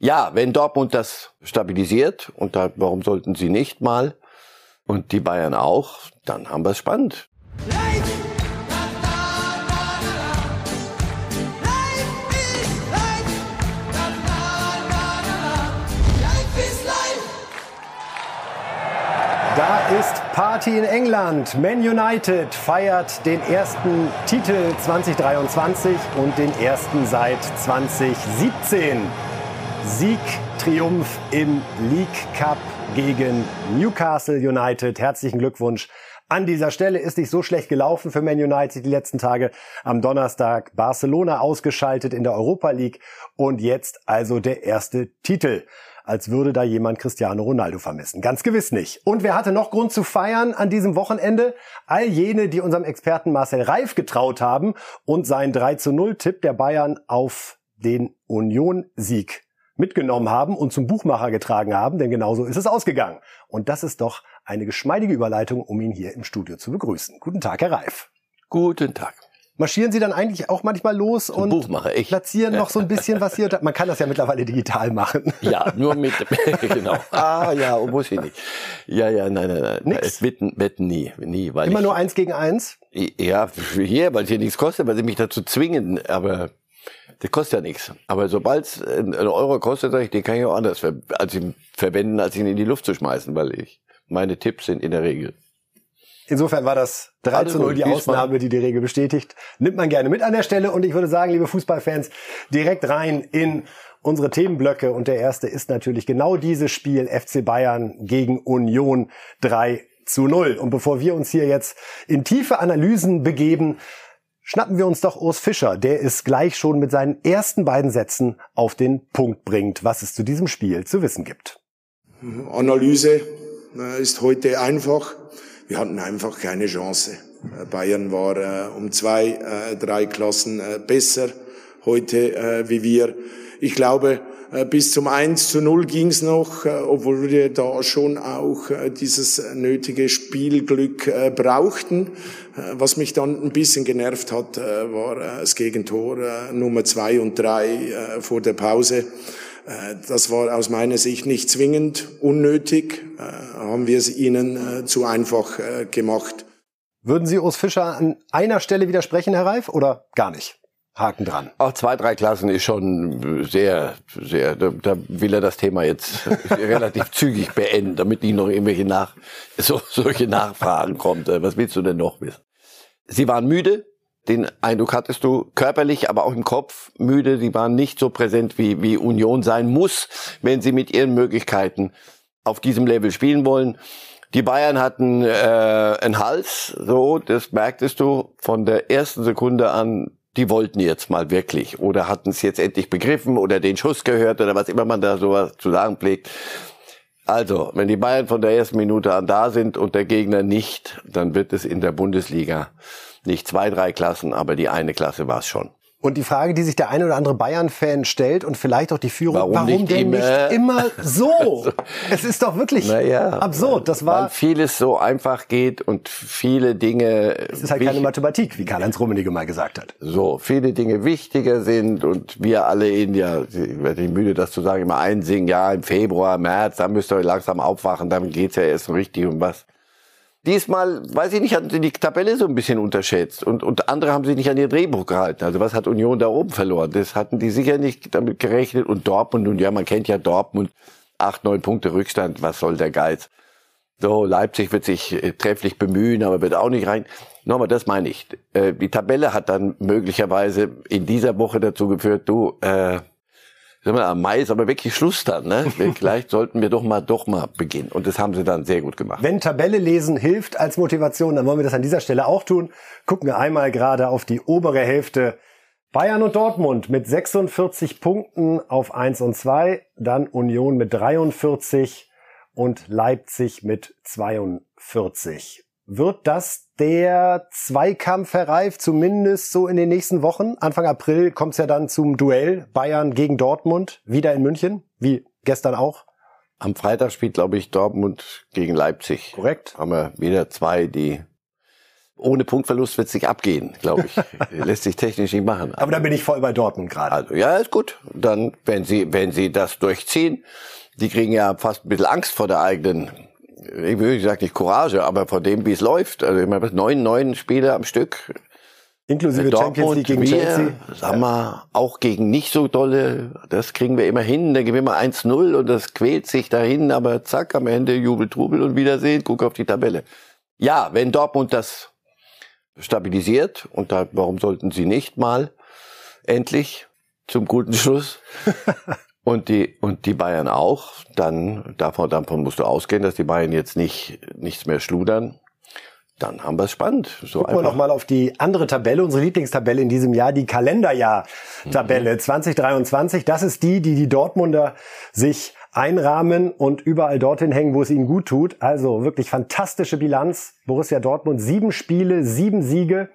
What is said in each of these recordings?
Ja, wenn Dortmund das stabilisiert, und da, warum sollten sie nicht mal, und die Bayern auch, dann haben wir es spannend. Da ist Party in England. Man United feiert den ersten Titel 2023 und den ersten seit 2017. Sieg, Triumph im League Cup gegen Newcastle United. Herzlichen Glückwunsch. An dieser Stelle ist nicht so schlecht gelaufen für Man United die letzten Tage. Am Donnerstag Barcelona ausgeschaltet in der Europa League und jetzt also der erste Titel als würde da jemand Cristiano Ronaldo vermissen. Ganz gewiss nicht. Und wer hatte noch Grund zu feiern an diesem Wochenende? All jene, die unserem Experten Marcel Reif getraut haben und seinen 3 zu 0 Tipp der Bayern auf den Union-Sieg mitgenommen haben und zum Buchmacher getragen haben, denn genauso ist es ausgegangen. Und das ist doch eine geschmeidige Überleitung, um ihn hier im Studio zu begrüßen. Guten Tag, Herr Reif. Guten Tag. Marschieren Sie dann eigentlich auch manchmal los und Buchmacher, ich. platzieren noch so ein bisschen was hier? Man kann das ja mittlerweile digital machen. Ja, nur mit, genau. Ah, ja, muss ich nicht. Ja, ja, nein, nein, nein. Nix? Wetten, wetten nie, nie, weil Immer ich, nur eins gegen eins? Ja, hier, weil es hier nichts kostet, weil sie mich dazu zwingen, aber das kostet ja nichts. Aber sobald es einen Euro kostet, sag ich, den kann ich auch anders ver als ihn verwenden, als ihn in die Luft zu schmeißen, weil ich, meine Tipps sind in der Regel. Insofern war das 3 Alles zu 0 gut, die. Ausnahme, die die Regel bestätigt. Nimmt man gerne mit an der Stelle. Und ich würde sagen, liebe Fußballfans, direkt rein in unsere Themenblöcke. Und der erste ist natürlich genau dieses Spiel FC Bayern gegen Union 3 zu 0. Und bevor wir uns hier jetzt in tiefe Analysen begeben, schnappen wir uns doch Urs Fischer, der es gleich schon mit seinen ersten beiden Sätzen auf den Punkt bringt, was es zu diesem Spiel zu wissen gibt. Analyse äh, ist heute einfach. Wir hatten einfach keine Chance. Äh, Bayern war äh, um zwei, drei Klassen besser heute wie wir. Ich glaube, bis zum 1 zu 0 ging's noch, äh, obwohl wir da schon auch äh, dieses nötige Spielglück äh, brauchten. Äh, Was mich dann ein bisschen genervt hat, äh, war äh, das Gegentor äh, Nummer zwei und drei äh, vor der Pause. Äh, Das war aus meiner Sicht nicht zwingend unnötig, äh, haben wir es ihnen äh, zu einfach äh, gemacht. Würden Sie Urs Fischer an einer Stelle widersprechen, Herr Reif, oder gar nicht? Haken dran. Auch zwei, drei Klassen ist schon sehr, sehr, da, da will er das Thema jetzt relativ zügig beenden, damit nicht noch irgendwelche nach, so, solche Nachfragen kommt. Äh, Was willst du denn noch wissen? Sie waren müde, den Eindruck hattest du, körperlich, aber auch im Kopf müde. Sie waren nicht so präsent, wie, wie Union sein muss, wenn sie mit ihren Möglichkeiten auf diesem Level spielen wollen. Die Bayern hatten äh, einen Hals, so, das merktest du von der ersten Sekunde an. Die wollten jetzt mal wirklich oder hatten es jetzt endlich begriffen oder den Schuss gehört oder was immer man da sowas zu sagen pflegt. Also, wenn die Bayern von der ersten Minute an da sind und der Gegner nicht, dann wird es in der Bundesliga nicht zwei, drei Klassen, aber die eine Klasse war es schon. Und die Frage, die sich der eine oder andere Bayern-Fan stellt und vielleicht auch die Führung, Warum warum, nicht denn immer? nicht immer so? es ist doch wirklich Naja, absurd. Das weil war, vieles so einfach geht und viele Dinge es ist halt keine Mathematik, wie Karl-Heinz Rummenigge mal gesagt hat. so viele Dinge wichtiger sind und wir alle in ja, ich werde nicht müde, das zu sagen, immer einsingen, ja, im Februar, März, da müsst ihr euch langsam aufwachen, dann geht's ja erst richtig um was. Diesmal, weiß ich nicht, hatten sie die Tabelle so ein bisschen unterschätzt und, und andere haben sich nicht an ihr Drehbuch gehalten. Also was hat Union da oben verloren? Das hatten die sicher nicht damit gerechnet und Dortmund, und ja, man kennt ja Dortmund, acht, neun Punkte Rückstand, was soll der Geiz? So, Leipzig wird sich äh, trefflich bemühen, aber wird auch nicht rein. Nochmal, das meine ich. Äh, die Tabelle hat dann möglicherweise in dieser Woche dazu geführt, du, äh, sag mal, am Mai ist aber wirklich Schluss dann, ne? Vielleicht sollten wir doch mal, doch mal beginnen. Und das haben sie dann sehr gut gemacht. Wenn Tabelle lesen hilft als Motivation, dann wollen wir das an dieser Stelle auch tun. Gucken wir einmal gerade auf die obere Hälfte. Bayern und Dortmund mit 46 Punkten auf 1 und 2, dann Union mit 43 und Leipzig mit 42. Wird das der Zweikampf, Herr Reif, zumindest so in den nächsten Wochen? Anfang April kommt es ja dann zum Duell Bayern gegen Dortmund, wieder in München, wie gestern auch. Am Freitag spielt, glaube ich, Dortmund gegen Leipzig. Korrekt. Haben wir wieder zwei, die ohne Punktverlust wird es nicht abgehen, glaube ich. Lässt sich technisch nicht machen. Aber da bin ich voll bei Dortmund gerade. Also ja, ist gut. Dann, wenn sie, wenn sie das durchziehen, die kriegen ja fast ein bisschen Angst vor der eigenen, ich nicht sagen nicht Courage, aber vor dem, wie es läuft. Also immer neun, neun Spiele am Stück. Inklusive Champions League gegen wir, Chelsea. Sagen wir, auch gegen nicht so dolle, das kriegen wir immer hin, da gewinnen wir 1-0 und das quält sich dahin, aber zack, am Ende Jubel, Trubel und Wiedersehen, guck auf die Tabelle. Ja, wenn Dortmund das stabilisiert. Und da, warum sollten sie nicht mal endlich zum guten Schluss? und die, und die Bayern auch. Dann, davon, davon musst du ausgehen, dass die Bayern jetzt nicht, nichts mehr schludern. Dann haben wir es spannend. So Gucken wir noch mal auf die andere Tabelle, unsere Lieblingstabelle in diesem Jahr, die Kalenderjahr-Tabelle mhm. 2023. Das ist die, die die Dortmunder sich einrahmen und überall dorthin hängen, wo es ihnen gut tut. Also wirklich fantastische Bilanz. Borussia Dortmund, sieben Spiele, sieben Siege.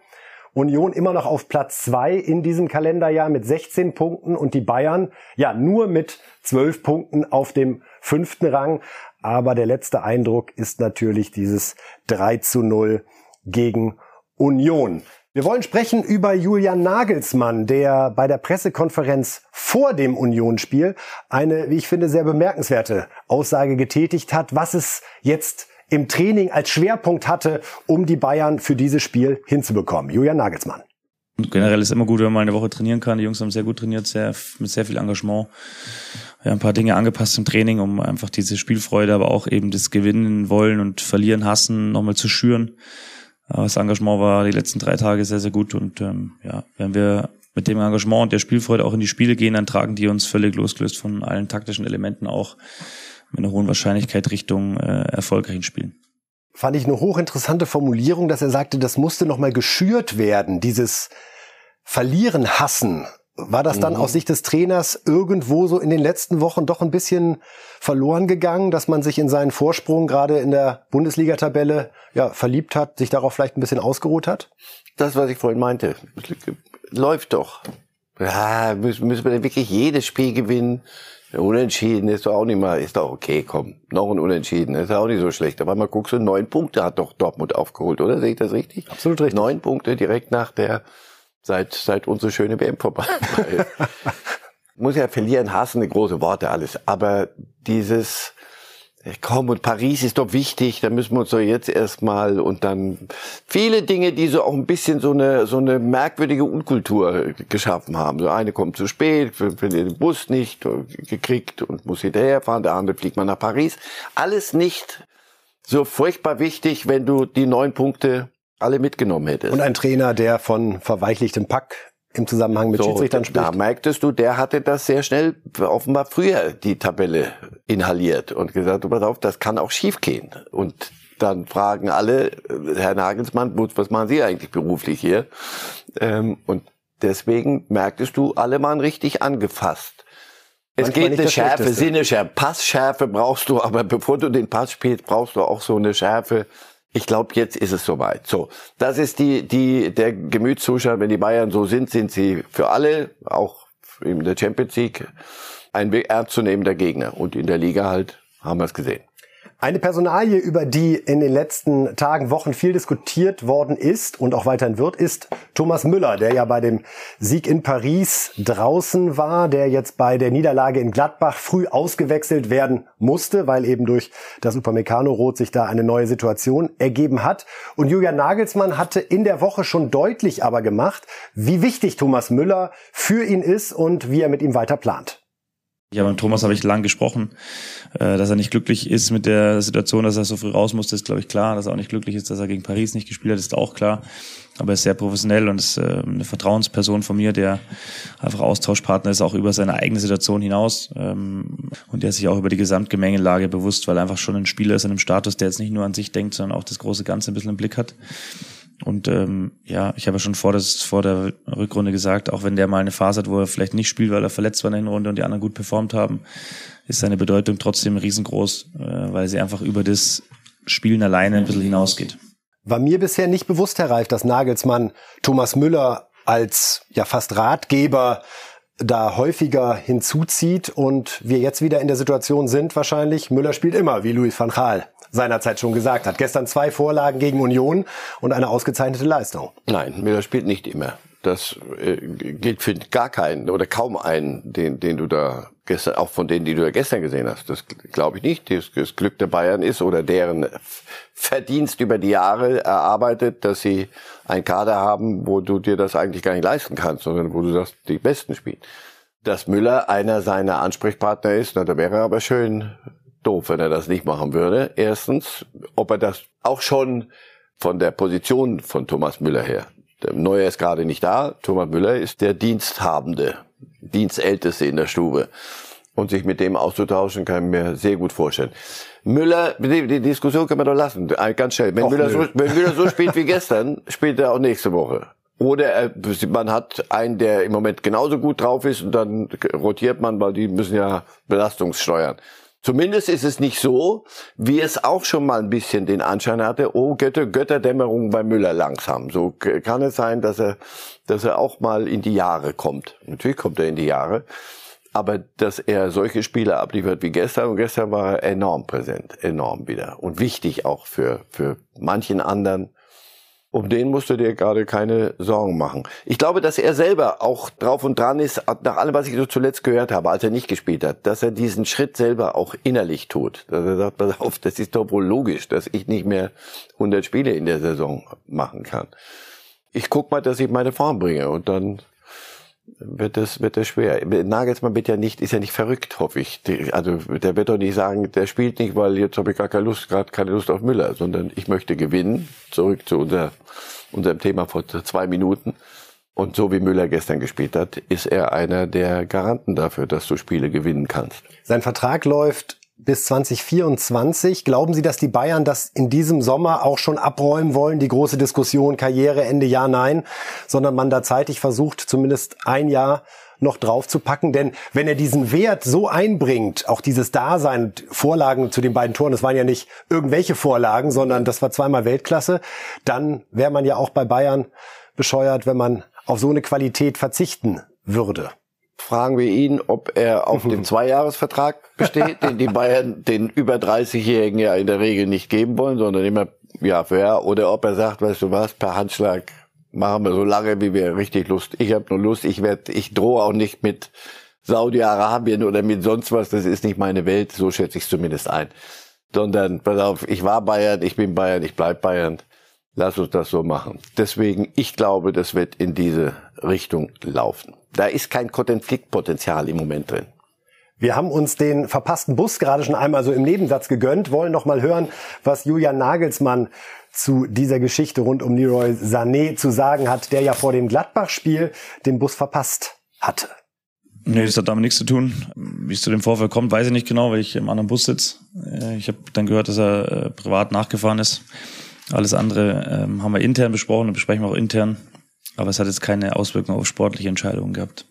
Union immer noch auf Platz zwei in diesem Kalenderjahr mit 16 Punkten und die Bayern ja nur mit 12 Punkten auf dem fünften Rang. Aber der letzte Eindruck ist natürlich dieses 3 zu 0 gegen Union. Wir wollen sprechen über Julian Nagelsmann, der bei der Pressekonferenz vor dem Unionsspiel eine, wie ich finde, sehr bemerkenswerte Aussage getätigt hat, was es jetzt im Training als Schwerpunkt hatte, um die Bayern für dieses Spiel hinzubekommen. Julian Nagelsmann. Generell ist immer gut, wenn man eine Woche trainieren kann. Die Jungs haben sehr gut trainiert, sehr, mit sehr viel Engagement. Ja, ein paar Dinge angepasst im Training, um einfach diese Spielfreude, aber auch eben das Gewinnen wollen und Verlieren hassen nochmal zu schüren. Das Engagement war die letzten drei Tage sehr, sehr gut und ähm, ja, wenn wir mit dem Engagement und der Spielfreude auch in die Spiele gehen, dann tragen die uns völlig losgelöst von allen taktischen Elementen auch mit einer hohen Wahrscheinlichkeit Richtung äh, erfolgreichen Spielen. Fand ich eine hochinteressante Formulierung, dass er sagte, das musste nochmal geschürt werden, dieses Verlieren hassen war das dann mhm. aus Sicht des Trainers irgendwo so in den letzten Wochen doch ein bisschen verloren gegangen, dass man sich in seinen Vorsprung gerade in der Bundesliga-Tabelle ja, verliebt hat, sich darauf vielleicht ein bisschen ausgeruht hat? Das, was ich vorhin meinte, läuft doch. Ja, müssen, müssen wir denn wirklich jedes Spiel gewinnen? Unentschieden ist doch auch nicht mal, ist doch okay, komm, noch ein Unentschieden, ist auch nicht so schlecht. Aber mal guckst du, neun Punkte hat doch Dortmund aufgeholt, oder? Sehe ich das richtig? Absolut richtig. Neun Punkte direkt nach der seit, seit unsere schöne WM vorbei ist. Muss ja verlieren, hassen, eine große Worte, alles. Aber dieses, komm, und Paris ist doch wichtig, da müssen wir uns doch jetzt erstmal und dann viele Dinge, die so auch ein bisschen so eine, so eine merkwürdige Unkultur geschaffen haben. So eine kommt zu spät, findet den Bus nicht gekriegt und muss hinterherfahren, der andere fliegt mal nach Paris. Alles nicht so furchtbar wichtig, wenn du die neun Punkte alle mitgenommen hättest. Und ein Trainer, der von verweichlichtem Pack im Zusammenhang mit so, Schiedsrichtern spricht. Da merktest du, der hatte das sehr schnell, offenbar früher die Tabelle inhaliert und gesagt, du pass auf, das kann auch schiefgehen. Und dann fragen alle, Herr Nagelsmann, was machen Sie eigentlich beruflich hier? Ähm, und deswegen merktest du, alle waren richtig angefasst. Es Manchmal geht eine Schärfe, Sinneschärfe, Passschärfe brauchst du, aber bevor du den Pass spielst, brauchst du auch so eine Schärfe, ich glaube, jetzt ist es soweit. So, das ist die, die, der Gemütszustand. Wenn die Bayern so sind, sind sie für alle, auch in der Champions League, ein ernstzunehmender Gegner. Und in der Liga halt haben wir es gesehen. Eine Personalie, über die in den letzten Tagen, Wochen viel diskutiert worden ist und auch weiterhin wird, ist Thomas Müller, der ja bei dem Sieg in Paris draußen war, der jetzt bei der Niederlage in Gladbach früh ausgewechselt werden musste, weil eben durch das Upamecano-Rot sich da eine neue Situation ergeben hat. Und Julian Nagelsmann hatte in der Woche schon deutlich aber gemacht, wie wichtig Thomas Müller für ihn ist und wie er mit ihm weiter plant. Ja, mit Thomas habe ich lang gesprochen, äh, dass er nicht glücklich ist mit der Situation, dass er so früh raus musste, ist glaube ich klar. Dass er auch nicht glücklich ist, dass er gegen Paris nicht gespielt hat, ist auch klar. Aber er ist sehr professionell und ist äh, eine Vertrauensperson von mir, der einfach Austauschpartner ist, auch über seine eigene Situation hinaus ähm, und der sich auch über die Gesamtgemengelage bewusst, weil er einfach schon ein Spieler ist in einem Status, der jetzt nicht nur an sich denkt, sondern auch das große Ganze ein bisschen im Blick hat. Und ähm, ja, ich habe ja schon vor, das, vor der Rückrunde gesagt, auch wenn der mal eine Phase hat, wo er vielleicht nicht spielt, weil er verletzt war in der Hinrunde und die anderen gut performt haben, ist seine Bedeutung trotzdem riesengroß, äh, weil sie einfach über das Spielen alleine ein bisschen hinausgeht. War mir bisher nicht bewusst, Herr Reif, dass Nagelsmann Thomas Müller als ja fast Ratgeber da häufiger hinzuzieht und wir jetzt wieder in der Situation sind, wahrscheinlich, Müller spielt immer, wie Louis van Gaal seinerzeit schon gesagt hat. Gestern zwei Vorlagen gegen Union und eine ausgezeichnete Leistung. Nein, Müller spielt nicht immer. Das äh, gilt für gar keinen oder kaum einen, den, den du da gestern, auch von denen, die du da gestern gesehen hast. Das glaube ich nicht. Das, das Glück der Bayern ist oder deren Verdienst über die Jahre erarbeitet, dass sie ein Kader haben, wo du dir das eigentlich gar nicht leisten kannst, sondern wo du das die Besten spielen. Dass Müller einer seiner Ansprechpartner ist, na, da wäre aber schön doof, wenn er das nicht machen würde. Erstens, ob er das auch schon von der Position von Thomas Müller her. Der Neuer ist gerade nicht da. Thomas Müller ist der Diensthabende, Dienstälteste in der Stube. Und sich mit dem auszutauschen, kann ich mir sehr gut vorstellen. Müller, die, die Diskussion können wir doch lassen, ganz schnell. Wenn, Müller so, wenn Müller so spielt wie gestern, spielt er auch nächste Woche. Oder er, man hat einen, der im Moment genauso gut drauf ist und dann rotiert man, weil die müssen ja Belastungssteuern. Zumindest ist es nicht so, wie es auch schon mal ein bisschen den Anschein hatte, oh Götter, Götterdämmerung bei Müller langsam. So kann es sein, dass er, dass er auch mal in die Jahre kommt. Natürlich kommt er in die Jahre. Aber dass er solche Spiele abliefert wie gestern, und gestern war er enorm präsent, enorm wieder. Und wichtig auch für, für manchen anderen um den musst du dir gerade keine Sorgen machen. Ich glaube, dass er selber auch drauf und dran ist, nach allem, was ich so zuletzt gehört habe, als er nicht gespielt hat, dass er diesen Schritt selber auch innerlich tut. Dass er sagt, pass auf, das ist doch wohl logisch, dass ich nicht mehr 100 Spiele in der Saison machen kann. Ich guck mal, dass ich meine Form bringe und dann wird das, wird das schwer. Nagelsmann wird ja nicht, ist ja nicht verrückt, hoffe ich. Also der wird doch nicht sagen, der spielt nicht, weil jetzt habe ich gar keine Lust, gerade keine Lust auf Müller, sondern ich möchte gewinnen. Zurück zu unser, unserem Thema vor zwei Minuten. Und so wie Müller gestern gespielt hat, ist er einer der Garanten dafür, dass du Spiele gewinnen kannst. Sein Vertrag läuft bis 2024. Glauben Sie, dass die Bayern das in diesem Sommer auch schon abräumen wollen? Die große Diskussion Karriere, Ende ja, nein, sondern man da zeitig versucht, zumindest ein Jahr noch draufzupacken. Denn wenn er diesen Wert so einbringt, auch dieses Dasein, Vorlagen zu den beiden Toren, das waren ja nicht irgendwelche Vorlagen, sondern das war zweimal Weltklasse, dann wäre man ja auch bei Bayern bescheuert, wenn man auf so eine Qualität verzichten würde fragen wir ihn, ob er auf dem Zweijahresvertrag besteht, den die Bayern den über 30-Jährigen ja in der Regel nicht geben wollen, sondern immer Jahr für Jahr, oder ob er sagt, weißt du was, per Handschlag machen wir so lange, wie wir richtig Lust. Ich habe nur Lust, ich werde, ich drohe auch nicht mit Saudi-Arabien oder mit sonst was, das ist nicht meine Welt, so schätze ich es zumindest ein. Sondern, pass auf, ich war Bayern, ich bin Bayern, ich bleib Bayern. Lass uns das so machen. Deswegen, ich glaube, das wird in diese Richtung laufen. Da ist kein Konfliktpotenzial im Moment drin. Wir haben uns den verpassten Bus gerade schon einmal so im Nebensatz gegönnt, wollen noch mal hören, was Julian Nagelsmann zu dieser Geschichte rund um Leroy Sané zu sagen hat, der ja vor dem Gladbach-Spiel den Bus verpasst hatte. Nee, das hat damit nichts zu tun. Wie es zu dem Vorfall kommt, weiß ich nicht genau, weil ich im anderen Bus sitze. Äh, ich habe dann gehört, dass er äh, privat nachgefahren ist. Alles andere ähm, haben wir intern besprochen und besprechen wir auch intern. Aber es hat jetzt keine Auswirkungen auf sportliche Entscheidungen gehabt.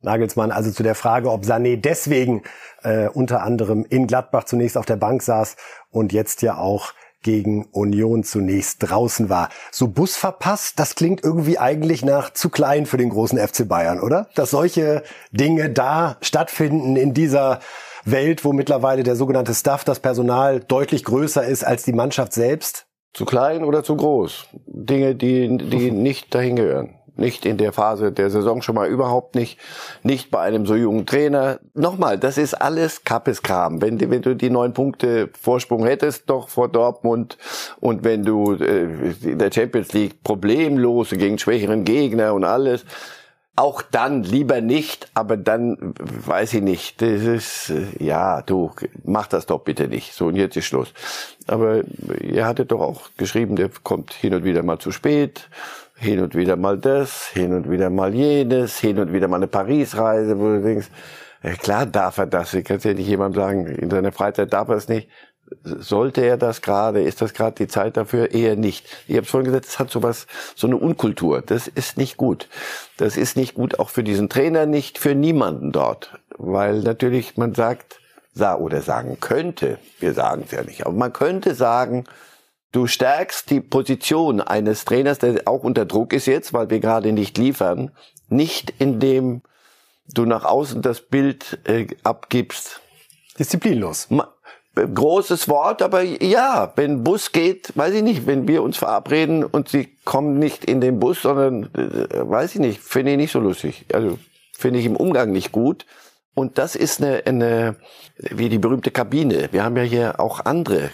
Nagelsmann also zu der Frage, ob Sané deswegen äh, unter anderem in Gladbach zunächst auf der Bank saß und jetzt ja auch gegen Union zunächst draußen war. So Bus verpasst, das klingt irgendwie eigentlich nach zu klein für den großen FC Bayern, oder? Dass solche Dinge da stattfinden in dieser Welt, wo mittlerweile der sogenannte Staff, das Personal deutlich größer ist als die Mannschaft selbst? Zu klein oder zu groß? Dinge, die, die nicht dahin gehören. Nicht in der Phase der Saison schon mal überhaupt nicht. Nicht bei einem so jungen Trainer. Nochmal, das ist alles Kappeskram. Wenn, wenn du die neun Punkte Vorsprung hättest doch vor Dortmund und wenn du äh, in der Champions League problemlos gegen schwächeren Gegner und alles, auch dann lieber nicht, aber dann weiß ich nicht. Das ist ja, du mach das doch bitte nicht. So und jetzt ist Schluss. Aber ihr hattet doch auch geschrieben, der kommt hin und wieder mal zu spät, hin und wieder mal das, hin und wieder mal jenes, hin und wieder mal eine Paris-Reise, wo du denkst, ja, klar darf er das. Ich kann ja nicht jemandem sagen, in seiner Freizeit darf er es nicht. Sollte er das gerade? Ist das gerade die Zeit dafür? Eher nicht. Ich habe es vorhin gesagt, es hat sowas, so eine Unkultur. Das ist nicht gut. Das ist nicht gut, auch für diesen Trainer nicht, für niemanden dort. Weil natürlich man sagt, oder sagen könnte, wir sagen es ja nicht, aber man könnte sagen, du stärkst die Position eines Trainers, der auch unter Druck ist jetzt, weil wir gerade nicht liefern, nicht in dem du nach außen das Bild äh, abgibst. Disziplinlos. Ma großes Wort, aber ja, wenn Bus geht, weiß ich nicht, wenn wir uns verabreden und sie kommen nicht in den Bus, sondern äh, weiß ich nicht, finde ich nicht so lustig. Also finde ich im Umgang nicht gut. Und das ist eine, eine, wie die berühmte Kabine. Wir haben ja hier auch andere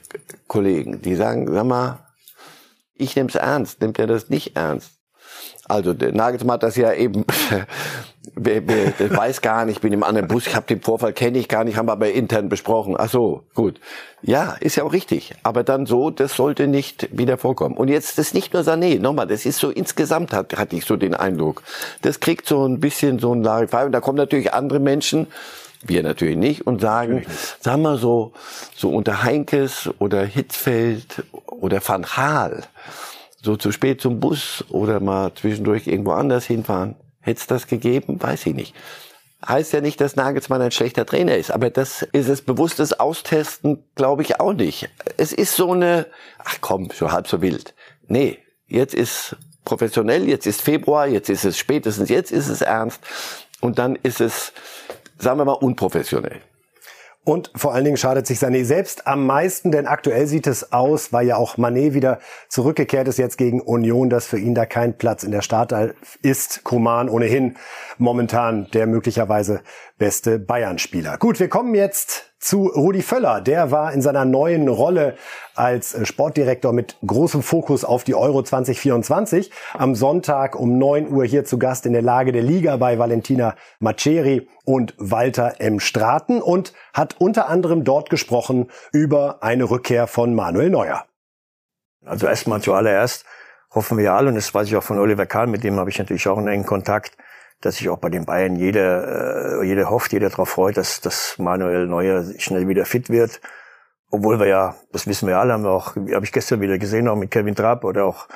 Kollegen, die sagen, sag mal, ich nehme es ernst, nimmt er das nicht ernst? Also Nagelsmann hat das ja eben, wer, wer, der weiß gar nicht, ich bin im anderen Bus, ich habe den Vorfall, kenne ich gar nicht, haben wir aber intern besprochen. Ach so, gut. Ja, ist ja auch richtig. Aber dann so, das sollte nicht wieder vorkommen. Und jetzt das ist nicht nur Sané, nochmal, das ist so insgesamt, hat, hatte ich so den Eindruck. Das kriegt so ein bisschen so ein Larify. Und da kommen natürlich andere Menschen, wir natürlich nicht, und sagen, sagen wir so, so unter Heinkes oder Hitzfeld oder Van Gaal, so zu spät zum Bus oder mal zwischendurch irgendwo anders hinfahren. Hätte es das gegeben? Weiß ich nicht. Heißt ja nicht, dass Nagelsmann ein schlechter Trainer ist, aber das ist es bewusstes Austesten, glaube ich auch nicht. Es ist so eine, ach komm, schon halb so wild. Nee, jetzt ist professionell, jetzt ist Februar, jetzt ist es spätestens, jetzt ist es ernst und dann ist es, sagen wir mal, unprofessionell. Und vor allen Dingen schadet sich Sané selbst am meisten, denn aktuell sieht es aus, weil ja auch Mané wieder zurückgekehrt ist jetzt gegen Union, dass für ihn da kein Platz in der Startelf ist. Koman ohnehin momentan der möglicherweise beste Bayern-Spieler. Gut, wir kommen jetzt zu Rudi Völler. Der war in seiner neuen Rolle als Sportdirektor mit großem Fokus auf die Euro 2024 am Sonntag um 9 Uhr hier zu Gast in der Lage der Liga bei Valentina Maceri und Walter M. Straten und hat unter anderem dort gesprochen über eine Rückkehr von Manuel Neuer. Also erstmal zuallererst hoffen wir alle, und das weiß ich auch von Oliver Kahn, mit dem habe ich natürlich auch einen engen Kontakt, dass sich auch bei den Bayern jeder, äh, jeder hofft, jeder darauf freut, dass, dass Manuel Neuer schnell wieder fit wird. Obwohl wir ja, das wissen wir alle, haben wir auch, habe ich gestern wieder gesehen, auch mit Kevin Trapp oder auch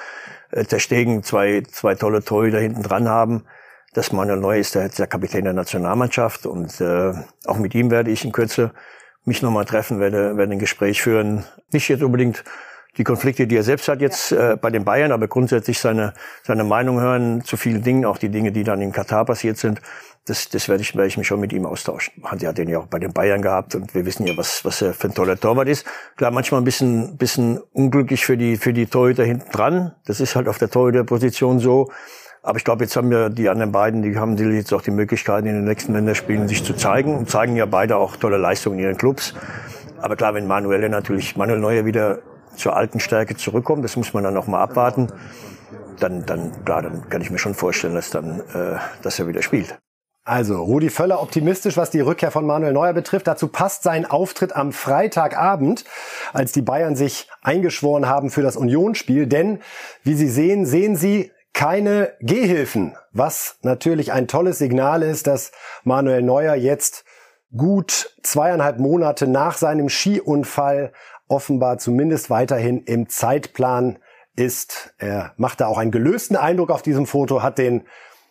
äh, Ter Stegen, zwei, zwei tolle Torhüter hinten dran haben. Dass Manuel Neuer ist der, der Kapitän der Nationalmannschaft und äh, auch mit ihm werde ich in Kürze mich nochmal treffen, werde, werde ein Gespräch führen. Nicht jetzt unbedingt die Konflikte, die er selbst hat jetzt ja. äh, bei den Bayern, aber grundsätzlich seine, seine Meinung hören zu vielen Dingen, auch die Dinge, die dann in Katar passiert sind. Das, das werde ich, werde ich mich schon mit ihm austauschen. Hansi hat den ja auch bei den Bayern gehabt und wir wissen ja, was, was er für ein toller Torwart ist. Klar, manchmal ein bisschen, bisschen unglücklich für die, für die Torhüter hinten dran. Das ist halt auf der Torhüterposition so. Aber ich glaube, jetzt haben ja die anderen beiden, die haben jetzt auch die Möglichkeit, in den nächsten Länderspielen sich zu zeigen und zeigen ja beide auch tolle Leistungen in ihren Clubs. Aber klar, wenn Manuel natürlich, Manuel Neuer wieder zur alten Stärke zurückkommt, das muss man dann noch mal abwarten, dann, dann, klar, dann kann ich mir schon vorstellen, dass dann, äh, dass er wieder spielt. Also, Rudi Völler optimistisch, was die Rückkehr von Manuel Neuer betrifft. Dazu passt sein Auftritt am Freitagabend, als die Bayern sich eingeschworen haben für das Unionsspiel. Denn, wie Sie sehen, sehen Sie keine Gehhilfen, was natürlich ein tolles Signal ist, dass Manuel Neuer jetzt gut zweieinhalb Monate nach seinem Skiunfall offenbar zumindest weiterhin im Zeitplan ist. Er macht da auch einen gelösten Eindruck auf diesem Foto, hat den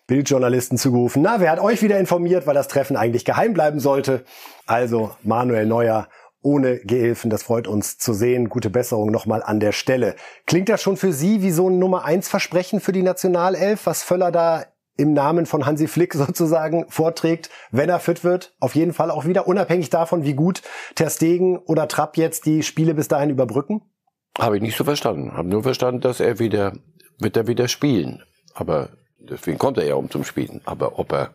Bildjournalisten zugerufen, na, wer hat euch wieder informiert, weil das Treffen eigentlich geheim bleiben sollte? Also Manuel Neuer ohne Gehilfen, das freut uns zu sehen. Gute Besserung nochmal an der Stelle. Klingt das schon für Sie wie so ein Nummer eins Versprechen für die Nationalelf, was Völler da im Namen von Hansi Flick sozusagen vorträgt, wenn er fit wird, auf jeden Fall auch wieder, unabhängig davon, wie gut Ter Stegen oder Trapp jetzt die Spiele bis dahin überbrücken? Habe ich nicht so verstanden. Habe nur verstanden, dass er wieder, wird er wieder spielen. Aber deswegen kommt er ja um zum Spielen. Aber ob er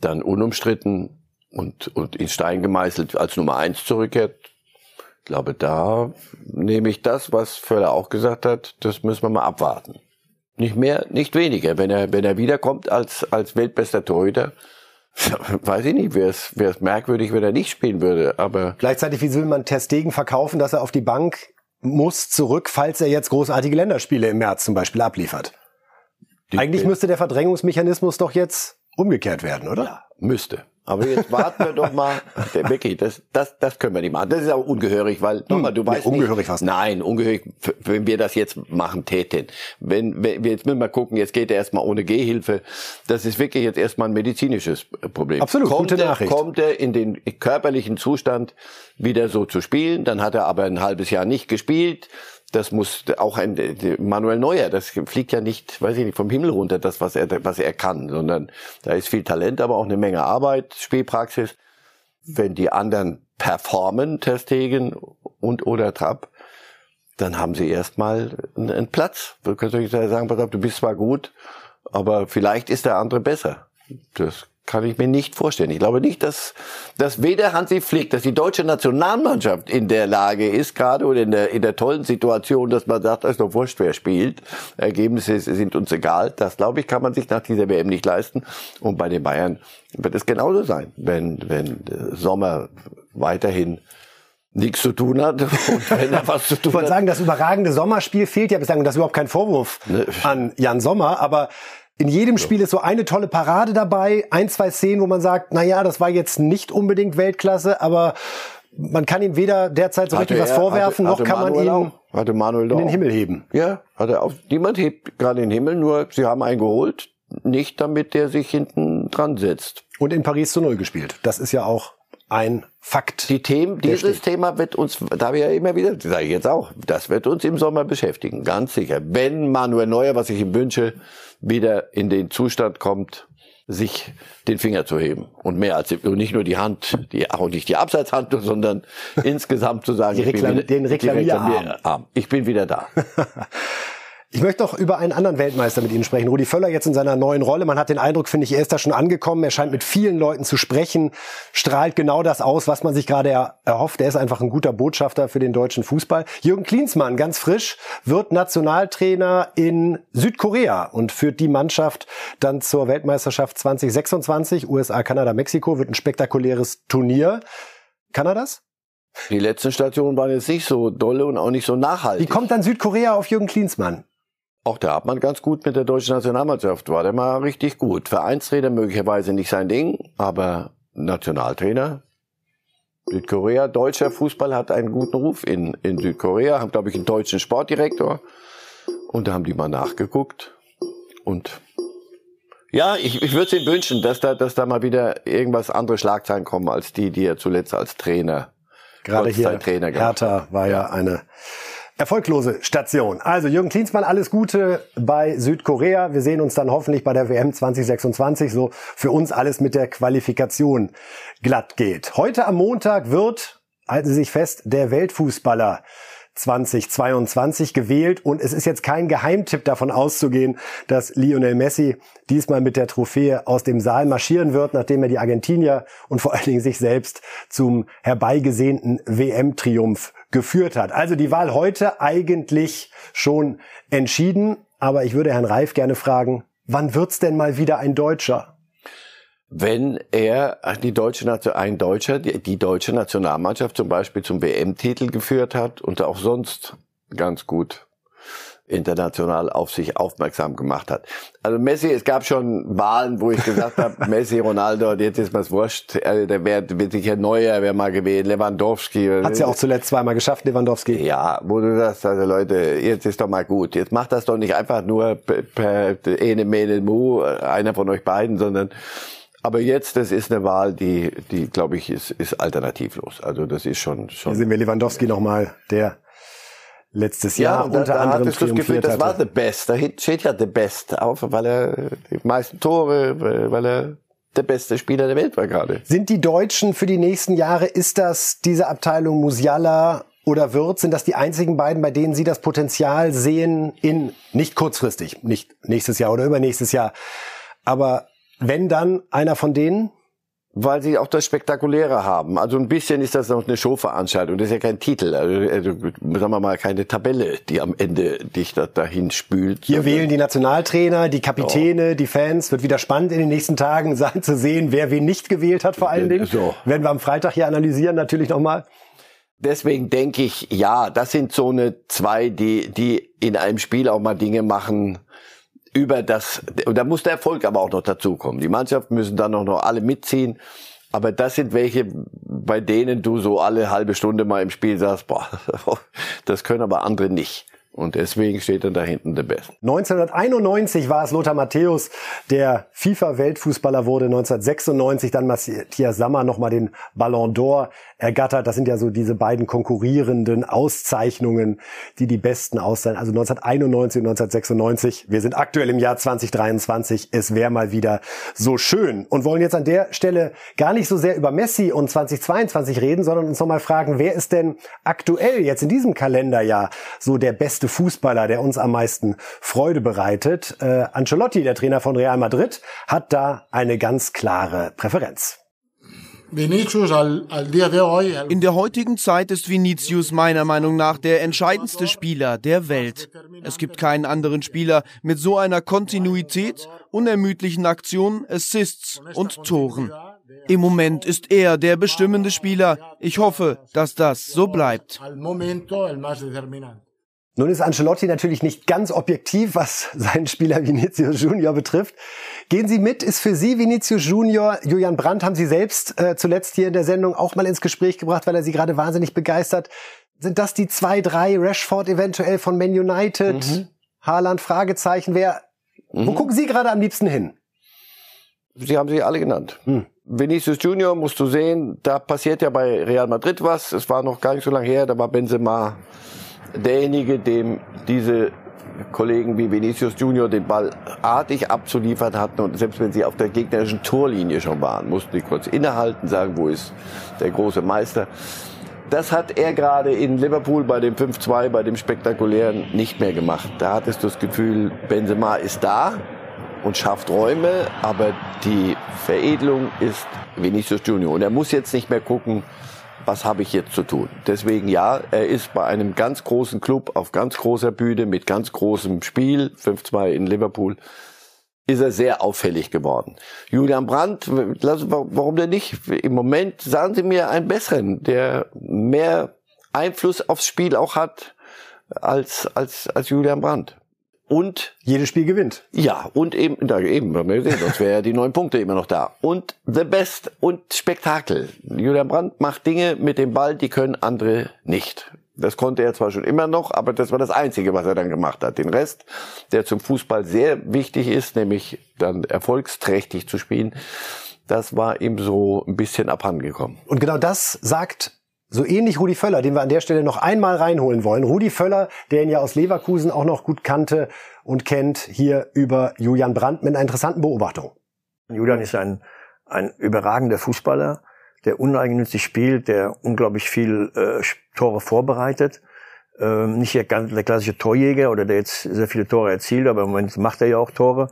dann unumstritten und, und in Stein gemeißelt als Nummer eins zurückkehrt, glaube, da nehme ich das, was Völler auch gesagt hat, das müssen wir mal abwarten. Nicht mehr, nicht weniger. Wenn er, wenn er wiederkommt als, als weltbester Torhüter, weiß ich nicht, wäre es, wäre es merkwürdig, wenn er nicht spielen würde, aber. Gleichzeitig, wie will man Testegen verkaufen, dass er auf die Bank muss zurück, falls er jetzt großartige Länderspiele im März zum Beispiel abliefert? Die Eigentlich müsste der Verdrängungsmechanismus doch jetzt umgekehrt werden, oder? Ja, müsste. Aber jetzt warten wir doch mal. Der Becky, das, das, das können wir nicht machen. Das ist auch ungehörig, weil nochmal, hm, du weißt ungehörig nicht. Nein, ungehörig, wenn wir das jetzt machen täten. Wenn, wenn wir jetzt müssen wir gucken, jetzt geht er erstmal ohne Gehhilfe. Das ist wirklich jetzt erstmal ein medizinisches Problem. Absolut, kommt gute er, Nachricht. Kommt er in den körperlichen Zustand wieder so zu spielen, dann hat er aber ein halbes Jahr nicht gespielt das muss auch ein Manuel Neuer, das fliegt ja nicht, weiß ich nicht, vom Himmel runter, das, was er, was er kann, sondern da ist viel Talent, aber auch eine Menge Arbeit, Spielpraxis. Wenn die anderen performen, Testegen und oder Trapp, dann haben sie erstmal einen Platz. Du kannst euch sagen, pass auf, du bist zwar gut, aber vielleicht ist der andere besser. Das kann ich mir nicht vorstellen. Ich glaube nicht, dass, dass weder Hansi Flick, dass die deutsche Nationalmannschaft in der Lage ist, gerade oder in der, in der tollen Situation, dass man sagt, es ist doch wurscht, wer spielt. Ergebnisse sind uns egal. Das, glaube ich, kann man sich nach dieser WM nicht leisten. Und bei den Bayern wird es genauso sein, wenn, wenn Sommer weiterhin nichts zu tun hat und wenn er was zu tun ich wollte sagen, das überragende Sommerspiel fehlt ja bislang und das ist überhaupt kein Vorwurf ne. an Jan Sommer, aber in jedem Spiel ist so eine tolle Parade dabei, ein, zwei Szenen, wo man sagt, na ja, das war jetzt nicht unbedingt Weltklasse, aber man kann ihm weder derzeit so richtig was vorwerfen, hatte, hatte noch kann Manuel man ihn auch. hatte Manuel in den Himmel heben. Ja, hat er auch. Niemand hebt gerade den Himmel, nur sie haben einen geholt, nicht damit der sich hinten dran setzt. Und in Paris zu Null gespielt. Das ist ja auch ein Fakt. Die Themen, dieses steht. Thema wird uns, da wir ja immer wieder, das sage ich jetzt auch, das wird uns im Sommer beschäftigen, ganz sicher. Wenn Manuel Neuer, was ich ihm wünsche, wieder in den Zustand kommt, sich den Finger zu heben und mehr als und nicht nur die Hand, die auch nicht die Abseitshand, sondern insgesamt zu sagen, Reklam, wieder, den Reklamierarm. Ich bin wieder da. Ich möchte noch über einen anderen Weltmeister mit Ihnen sprechen. Rudi Völler jetzt in seiner neuen Rolle. Man hat den Eindruck, finde ich, er ist da schon angekommen. Er scheint mit vielen Leuten zu sprechen, strahlt genau das aus, was man sich gerade er erhofft. Er ist einfach ein guter Botschafter für den deutschen Fußball. Jürgen Klinsmann, ganz frisch, wird Nationaltrainer in Südkorea und führt die Mannschaft dann zur Weltmeisterschaft 2026. USA, Kanada, Mexiko wird ein spektakuläres Turnier. Kann er das? Die letzten Stationen waren jetzt nicht so dolle und auch nicht so nachhaltig. Wie kommt dann Südkorea auf Jürgen Klinsmann? Auch da hat man ganz gut mit der deutschen Nationalmannschaft, war der mal richtig gut. Vereinstrainer möglicherweise nicht sein Ding, aber Nationaltrainer. Südkorea, deutscher Fußball hat einen guten Ruf in, in Südkorea, haben, glaube ich, einen deutschen Sportdirektor. Und da haben die mal nachgeguckt. Und ja, ich, ich würde es ihm wünschen, dass da, dass da mal wieder irgendwas andere Schlagzeilen kommen als die, die er zuletzt als Trainer, gerade hier Trainer Hertha war ja eine erfolglose Station. Also Jürgen Klinsmann, alles Gute bei Südkorea. Wir sehen uns dann hoffentlich bei der WM 2026, so für uns alles mit der Qualifikation glatt geht. Heute am Montag wird, halten Sie sich fest, der Weltfußballer 2022 gewählt und es ist jetzt kein Geheimtipp davon auszugehen, dass Lionel Messi diesmal mit der Trophäe aus dem Saal marschieren wird, nachdem er die Argentinier und vor allen Dingen sich selbst zum herbeigesehnten WM-Triumph geführt hat. Also die Wahl heute eigentlich schon entschieden, aber ich würde Herrn Reif gerne fragen, wann wird's denn mal wieder ein Deutscher? Wenn er die deutsche Nation, ein Deutscher, die, die deutsche Nationalmannschaft zum Beispiel zum WM-Titel geführt hat und auch sonst ganz gut international auf sich aufmerksam gemacht hat. Also Messi, es gab schon Wahlen, wo ich gesagt habe, Messi, Ronaldo, jetzt ist mir's wurscht, der wäre wird sicher neuer, wäre mal gewählt, Lewandowski. Hat's ja auch zuletzt zweimal geschafft, Lewandowski. Ja, wo du sagst, also Leute, jetzt ist doch mal gut. Jetzt macht das doch nicht einfach nur per Ene Mene Mu, einer von euch beiden, sondern aber jetzt, das ist eine Wahl, die, die glaube ich, ist, ist alternativlos. Also das ist schon schon. Hier sehen wir Lewandowski nochmal, der letztes Jahr ja, unter da, da anderem hattest das Gefühl, das war the best. Da steht ja the best auf, weil er die meisten Tore, weil er der beste Spieler der Welt war gerade. Sind die Deutschen für die nächsten Jahre, ist das diese Abteilung Musiala oder Wirtz, sind das die einzigen beiden, bei denen Sie das Potenzial sehen in, nicht kurzfristig, nicht nächstes Jahr oder übernächstes Jahr, aber wenn dann einer von denen? Weil sie auch das Spektakuläre haben. Also ein bisschen ist das noch eine Showveranstaltung. Das ist ja kein Titel, also, also sagen wir mal keine Tabelle, die am Ende dich da, dahin spült. Hier wählen die Nationaltrainer, die Kapitäne, so. die Fans. Wird wieder spannend in den nächsten Tagen sein zu sehen, wer wen nicht gewählt hat vor allen Dingen. So. Werden wir am Freitag hier analysieren natürlich nochmal. Deswegen denke ich, ja, das sind so eine zwei, die, die in einem Spiel auch mal Dinge machen, über das, und da muss der Erfolg aber auch noch dazukommen. Die Mannschaften müssen dann auch noch alle mitziehen. Aber das sind welche, bei denen du so alle halbe Stunde mal im Spiel sagst, boah, das können aber andere nicht. Und deswegen steht er da hinten der Best. 1991 war es Lothar Matthäus, der FIFA-Weltfußballer wurde. 1996 dann Matthias Sammer nochmal den Ballon d'Or ergattert. Das sind ja so diese beiden konkurrierenden Auszeichnungen, die die besten auszeichnen. Also 1991 und 1996. Wir sind aktuell im Jahr 2023. Es wäre mal wieder so schön und wollen jetzt an der Stelle gar nicht so sehr über Messi und 2022 reden, sondern uns nochmal fragen, wer ist denn aktuell jetzt in diesem Kalenderjahr so der beste Fußballer, der uns am meisten Freude bereitet? Äh, Ancelotti, der Trainer von Real Madrid, hat da eine ganz klare Präferenz. In der heutigen Zeit ist Vinicius meiner Meinung nach der entscheidendste Spieler der Welt. Es gibt keinen anderen Spieler mit so einer Kontinuität, unermüdlichen Aktionen, Assists und Toren. Im Moment ist er der bestimmende Spieler. Ich hoffe, dass das so bleibt. Nun ist Ancelotti natürlich nicht ganz objektiv, was seinen Spieler Vinicius Junior betrifft. Gehen Sie mit, ist für Sie Vinicius Junior, Julian Brandt haben Sie selbst äh, zuletzt hier in der Sendung auch mal ins Gespräch gebracht, weil er Sie gerade wahnsinnig begeistert. Sind das die zwei, drei, Rashford eventuell von Man United, mhm. Haaland, Fragezeichen, wer, mhm. wo gucken Sie gerade am liebsten hin? Sie haben sie alle genannt. Hm. Vinicius Junior musst du sehen, da passiert ja bei Real Madrid was. Es war noch gar nicht so lange her, da war Benzema derjenige, dem diese Kollegen wie Vinicius Junior den Ball artig abzuliefern hatten und selbst wenn sie auf der gegnerischen Torlinie schon waren, mussten die kurz innehalten, sagen, wo ist der große Meister. Das hat er gerade in Liverpool bei dem 5-2, bei dem spektakulären nicht mehr gemacht. Da hattest du das Gefühl, Benzema ist da und schafft Räume, aber die Veredelung ist Vinicius Junior. Und er muss jetzt nicht mehr gucken, was habe ich jetzt zu tun? Deswegen ja, er ist bei einem ganz großen Club auf ganz großer Bühne mit ganz großem Spiel, 5-2 in Liverpool, ist er sehr auffällig geworden. Julian Brandt, warum denn nicht? Im Moment sagen Sie mir einen besseren, der mehr Einfluss aufs Spiel auch hat als, als, als Julian Brandt und jedes Spiel gewinnt. Ja, und eben, da eben, wir sehen, sonst wäre ja die neun Punkte immer noch da. Und the best und Spektakel. Julian Brandt macht Dinge mit dem Ball, die können andere nicht. Das konnte er zwar schon immer noch, aber das war das Einzige, was er dann gemacht hat. Den Rest, der zum Fußball sehr wichtig ist, nämlich dann erfolgsträchtig zu spielen, das war ihm so ein bisschen abhandengekommen. Und genau das sagt so ähnlich Rudi Völler, den wir an der Stelle noch einmal reinholen wollen. Rudi Völler, der ihn ja aus Leverkusen auch noch gut kannte und kennt, hier über Julian Brandt mit einer interessanten Beobachtung. Julian ist ein, ein überragender Fußballer, der uneigennützig spielt, der unglaublich viel äh, Tore vorbereitet. Ähm, nicht der, der klassische Torjäger oder der jetzt sehr viele Tore erzielt, aber im Moment macht er ja auch Tore.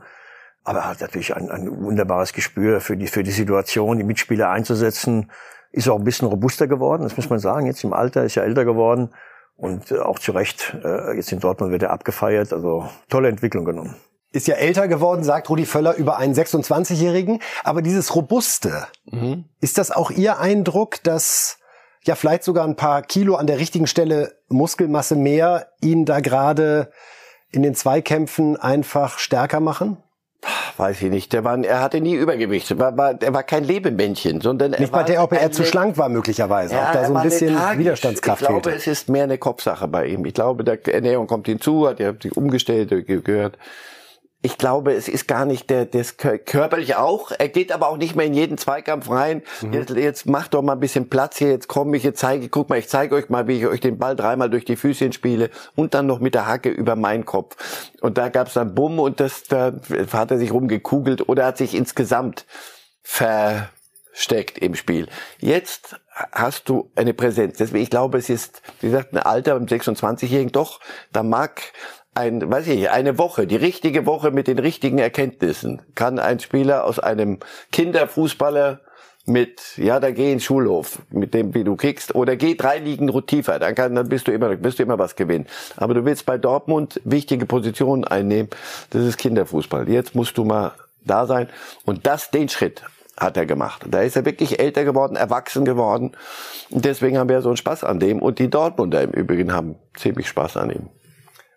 Aber er hat natürlich ein, ein wunderbares Gespür für die, für die Situation, die Mitspieler einzusetzen ist auch ein bisschen robuster geworden, das muss man sagen. Jetzt im Alter ist ja älter geworden und äh, auch zu Recht, äh, jetzt in Dortmund wird er abgefeiert. Also tolle Entwicklung genommen. Ist ja älter geworden, sagt Rudi Völler über einen 26-Jährigen. Aber dieses Robuste, mhm. ist das auch Ihr Eindruck, dass ja vielleicht sogar ein paar Kilo an der richtigen Stelle Muskelmasse mehr ihn da gerade in den Zweikämpfen einfach stärker machen? Weiß ich nicht. Der war, er hatte nie Übergewicht. Er war, war, er war kein Lebemännchen, sondern nicht bei der, ob er zu schlank war möglicherweise. Ja, auch da so ein bisschen Widerstandskraft Ich glaube, fehlte. es ist mehr eine Kopfsache bei ihm. Ich glaube, der Ernährung kommt hinzu, hat er sich umgestellt, gehört ich glaube, es ist gar nicht der, das körperlich auch. Er geht aber auch nicht mehr in jeden Zweikampf rein. Mhm. Jetzt, jetzt macht doch mal ein bisschen Platz hier. Jetzt komme ich, jetzt zeige, guck mal, ich zeige euch mal, wie ich euch den Ball dreimal durch die Füßchen spiele und dann noch mit der Hacke über meinen Kopf. Und da gab's dann Bumm und das, da hat er sich rumgekugelt oder hat sich insgesamt versteckt im Spiel. Jetzt hast du eine Präsenz. Deswegen, ich glaube, es ist, wie gesagt, ein Alter beim 26-Jährigen doch, da mag ein, weiß ich, eine Woche, die richtige Woche mit den richtigen Erkenntnissen, kann ein Spieler aus einem Kinderfußballer mit, ja, da geh in den Schulhof, mit dem, wie du kickst, oder geh drei Ligen tiefer, dann kann, dann bist du immer, bist du immer was gewinnen. Aber du willst bei Dortmund wichtige Positionen einnehmen, das ist Kinderfußball. Jetzt musst du mal da sein. Und das, den Schritt hat er gemacht. Da ist er wirklich älter geworden, erwachsen geworden. Und deswegen haben wir so einen Spaß an dem. Und die Dortmunder im Übrigen haben ziemlich Spaß an ihm.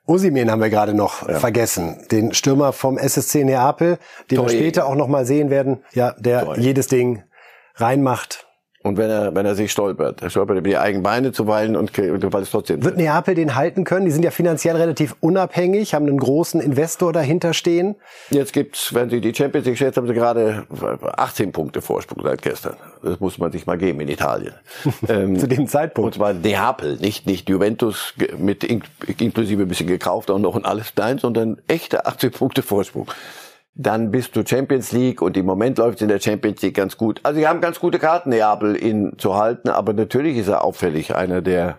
Osimen haben wir gerade noch ja. vergessen, den Stürmer vom SSC Neapel, den Toi. wir später auch noch mal sehen werden, ja, der Toi. jedes Ding reinmacht. Und wenn er, wenn er sich stolpert, er stolpert über die eigenen Beine zuweilen und, und weil es trotzdem. Wird Neapel den halten können? Die sind ja finanziell relativ unabhängig, haben einen großen Investor dahinter stehen. Jetzt gibt's, wenn Sie die Champions League schätzen, haben Sie gerade 18 Punkte Vorsprung seit gestern. Das muss man sich mal geben in Italien. ähm, Zu dem Zeitpunkt. Und zwar Neapel, nicht, nicht Juventus mit inklusive ein bisschen gekauft und noch und alles dein, sondern echte 18 Punkte Vorsprung dann bist du Champions League und im Moment läuft es in der Champions League ganz gut. Also sie haben ganz gute Karten, Neapel ihn zu halten, aber natürlich ist er auffällig, einer, der,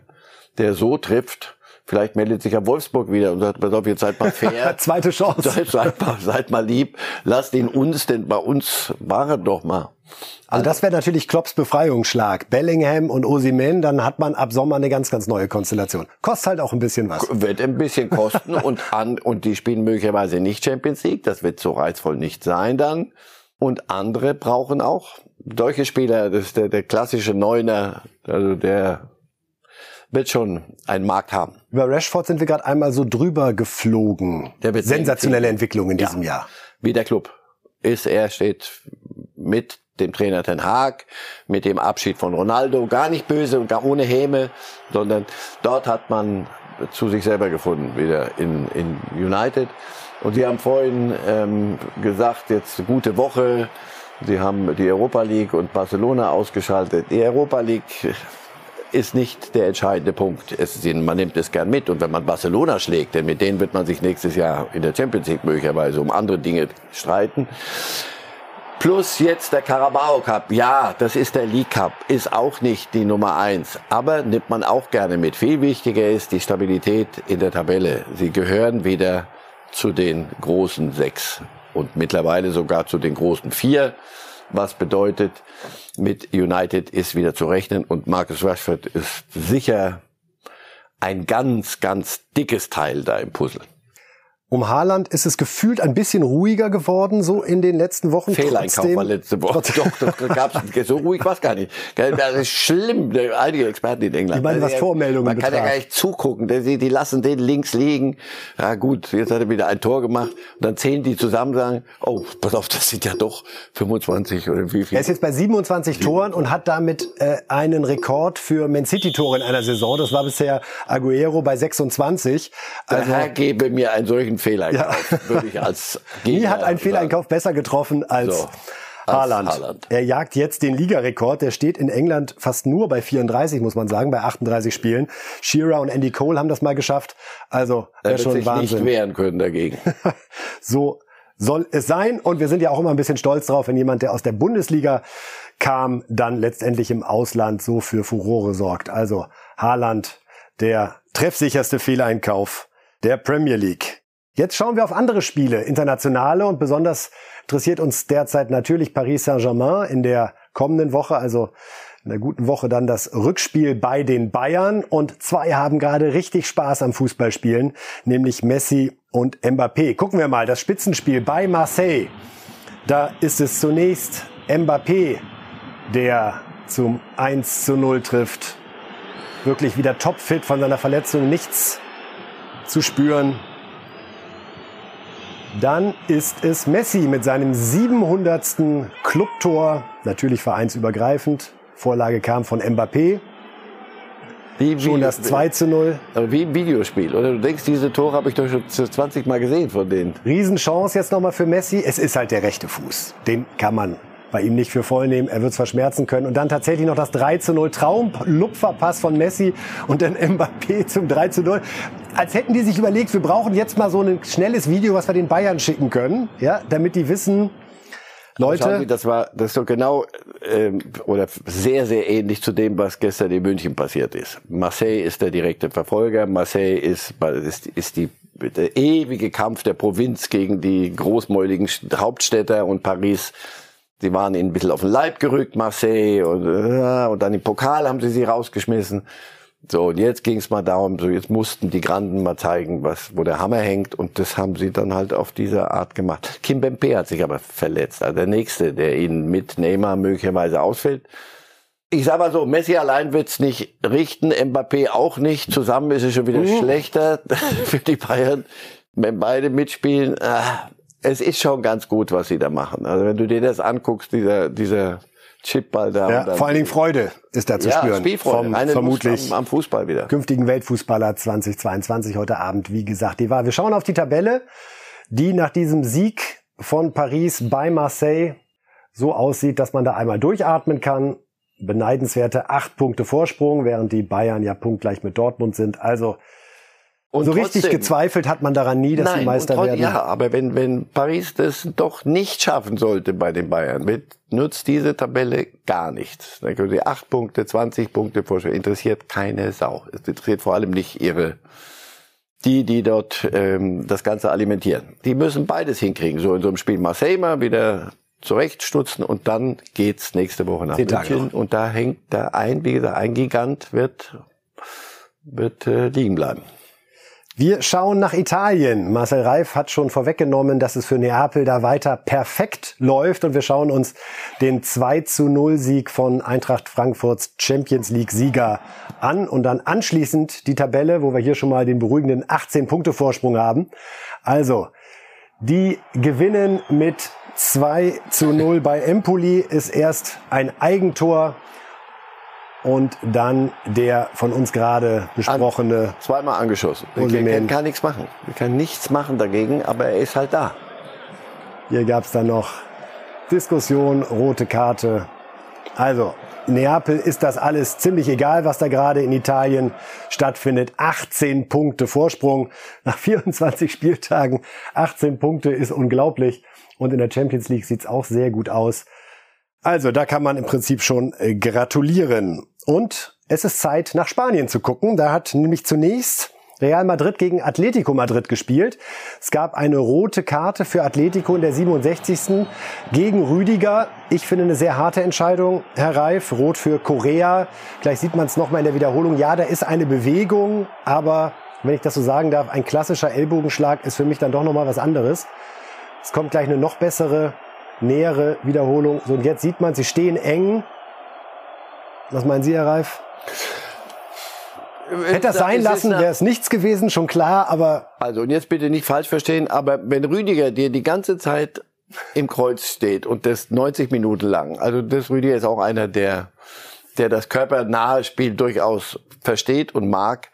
der so trifft. Vielleicht meldet sich ja Wolfsburg wieder und sagt, pass auf, jetzt seid mal fair. Zweite Chance. Seid, seid, mal, seid mal lieb. Lasst ihn uns, denn bei uns war er doch mal. Also das wäre natürlich Klopps Befreiungsschlag. Bellingham und Osimen, dann hat man ab Sommer eine ganz, ganz neue Konstellation. Kostet halt auch ein bisschen was. Wird ein bisschen kosten und an, und die spielen möglicherweise nicht Champions League. Das wird so reizvoll nicht sein dann. Und andere brauchen auch solche Spieler. Das ist der, der klassische Neuner, also der wird schon einen Markt haben. Über Rashford sind wir gerade einmal so drüber geflogen. Der Sensationelle Entwicklung in diesem ja. Jahr. Wie der Club ist, er steht mit dem Trainer Ten Haag, mit dem Abschied von Ronaldo, gar nicht böse und gar ohne Häme, sondern dort hat man zu sich selber gefunden, wieder in, in United. Und Sie haben vorhin ähm, gesagt, jetzt gute Woche. Sie haben die Europa League und Barcelona ausgeschaltet. Die Europa League ist nicht der entscheidende Punkt. Es, man nimmt es gern mit. Und wenn man Barcelona schlägt, denn mit denen wird man sich nächstes Jahr in der Champions League möglicherweise um andere Dinge streiten. Plus jetzt der Carabao Cup. Ja, das ist der League Cup. Ist auch nicht die Nummer eins. Aber nimmt man auch gerne mit. Viel wichtiger ist die Stabilität in der Tabelle. Sie gehören wieder zu den großen sechs und mittlerweile sogar zu den großen vier. Was bedeutet, mit United ist wieder zu rechnen und Marcus Rashford ist sicher ein ganz, ganz dickes Teil da im Puzzle. Um Haaland ist es gefühlt ein bisschen ruhiger geworden, so in den letzten Wochen. Fehleinkauf war letzte Woche. Doch, doch, gab's, so ruhig war es gar nicht. Das ist schlimm, einige Experten in England. Ich meine, was Vormeldungen Man kann ja gar nicht zugucken. Die, die lassen den links liegen. Ja gut, jetzt hat er wieder ein Tor gemacht. Und dann zählen die zusammen sagen, oh, pass auf, das sind ja doch 25 oder wie viel. Er ist jetzt bei 27 Toren und hat damit äh, einen Rekord für Man City Tore in einer Saison. Das war bisher Aguero bei 26. Also, der Herr gebe mir einen solchen Fehleinkauf, ja. würde ich als Gegner Nie hat ein Fehleinkauf besser getroffen als so. Haaland. Haaland. Er jagt jetzt den Ligarekord. Der steht in England fast nur bei 34, muss man sagen, bei 38 Spielen. Shearer und Andy Cole haben das mal geschafft. Also er schon sich Wahnsinn. nicht wehren können dagegen. so soll es sein. Und wir sind ja auch immer ein bisschen stolz drauf, wenn jemand, der aus der Bundesliga kam, dann letztendlich im Ausland so für Furore sorgt. Also Haaland, der treffsicherste Fehleinkauf der Premier League. Jetzt schauen wir auf andere Spiele, internationale und besonders interessiert uns derzeit natürlich Paris Saint-Germain in der kommenden Woche, also in der guten Woche dann das Rückspiel bei den Bayern und zwei haben gerade richtig Spaß am Fußballspielen, nämlich Messi und Mbappé. Gucken wir mal, das Spitzenspiel bei Marseille. Da ist es zunächst Mbappé, der zum 1 zu 0 trifft. Wirklich wieder topfit von seiner Verletzung, nichts zu spüren. Dann ist es Messi mit seinem 700. Clubtor, natürlich vereinsübergreifend. Vorlage kam von Mbappé. Wie, schon das 2 zu 0. Aber wie im Videospiel, oder? Du denkst, diese Tore habe ich doch schon 20 Mal gesehen von denen. Riesenchance jetzt nochmal für Messi. Es ist halt der rechte Fuß. Den kann man bei ihm nicht für voll nehmen. Er wird es verschmerzen können. Und dann tatsächlich noch das 3 zu 0 Traum-Lupferpass von Messi und dann Mbappé zum 3 zu 0. Als hätten die sich überlegt, wir brauchen jetzt mal so ein schnelles Video, was wir den Bayern schicken können, ja, damit die wissen, Leute. Sie, das war, das ist doch genau ähm, oder sehr, sehr ähnlich zu dem, was gestern in München passiert ist. Marseille ist der direkte Verfolger. Marseille ist, ist, ist die der ewige Kampf der Provinz gegen die großmäuligen Hauptstädter und Paris Sie waren ihnen ein bisschen auf den Leib gerückt, Marseille, und, und dann im Pokal haben sie sie rausgeschmissen. So, und jetzt ging es mal darum, so jetzt mussten die Granden mal zeigen, was, wo der Hammer hängt. Und das haben sie dann halt auf diese Art gemacht. Kim Bempe hat sich aber verletzt. Also der Nächste, der ihnen mit Neymar möglicherweise ausfällt. Ich sag mal so, Messi allein wird's nicht richten, Mbappé auch nicht. Zusammen ist es schon wieder mhm. schlechter für die Bayern. Wenn beide mitspielen, äh, es ist schon ganz gut, was sie da machen. Also wenn du dir das anguckst, dieser, dieser Chipball da. Ja, vor allen Dingen Freude ist da zu ja, spüren. Spielfreude. Vom, vermutlich am, am Fußball wieder. künftigen Weltfußballer 2022 heute Abend, wie gesagt, die war. Wir schauen auf die Tabelle, die nach diesem Sieg von Paris bei Marseille so aussieht, dass man da einmal durchatmen kann. Beneidenswerte acht Punkte Vorsprung, während die Bayern ja punktgleich mit Dortmund sind. Also Und so richtig trotzdem- gezweifelt hat man daran nie, dass Nein, sie Meister und trotz- werden. Ja, aber wenn, wenn Paris das doch nicht schaffen sollte bei den Bayern, mit, nutzt diese Tabelle gar nichts. Dann können sie acht Punkte, 20 Punkte Vorsprung. Interessiert keine Sau. Es interessiert vor allem nicht ihre, die, die dort ähm, das Ganze alimentieren. Die müssen beides hinkriegen. So in so einem Spiel Marseille mal wieder zurechtstutzen und dann geht's nächste Woche nach München. Und da hängt da ein, wie gesagt, ein Gigant wird, wird äh, liegen bleiben. Wir schauen nach Italien. Marcel Reif hat schon vorweggenommen, dass es für Neapel da weiter perfekt läuft und wir schauen uns den 2 zu 0 Sieg von Eintracht Frankfurts Champions League Sieger an und dann anschließend die Tabelle, wo wir hier schon mal den beruhigenden 18 Punkte Vorsprung haben. Also, die gewinnen mit 2 zu 0 bei Empoli ist erst ein Eigentor und dann der von uns gerade besprochene Zweimal angeschossen. Er kann nichts machen. Er kann nichts machen dagegen, aber er ist halt da. Hier gab's dann noch Diskussion, rote Karte. Also, Neapel ist das alles ziemlich egal, was da gerade in Italien stattfindet. 18 Punkte Vorsprung nach 24 Spieltagen. 18 Punkte ist unglaublich. Und in der Champions League sieht's auch sehr gut aus. Also, da kann man im Prinzip schon äh, gratulieren. Und es ist Zeit, nach Spanien zu gucken. Da hat nämlich zunächst Real Madrid gegen Atletico Madrid gespielt. Es gab eine rote Karte für Atletico in der 67. gegen Rüdiger. Ich finde eine sehr harte Entscheidung, Herr Reif. Rot für Korea. Gleich sieht man es nochmal in der Wiederholung. Ja, da ist eine Bewegung, aber wenn ich das so sagen darf, ein klassischer Ellbogenschlag ist für mich dann doch nochmal was anderes. Es kommt gleich eine noch bessere, nähere Wiederholung. So, und jetzt sieht man, sie stehen eng. Was meinen Sie, Herr Reif? Hätte das sein lassen, wäre es nichts gewesen, schon klar, aber Also, und jetzt bitte nicht falsch verstehen, aber wenn Rüdiger dir die ganze Zeit im Kreuz steht und das 90 Minuten lang, also das Rüdiger ist auch einer, der, der das körpernahe Spiel durchaus versteht und mag,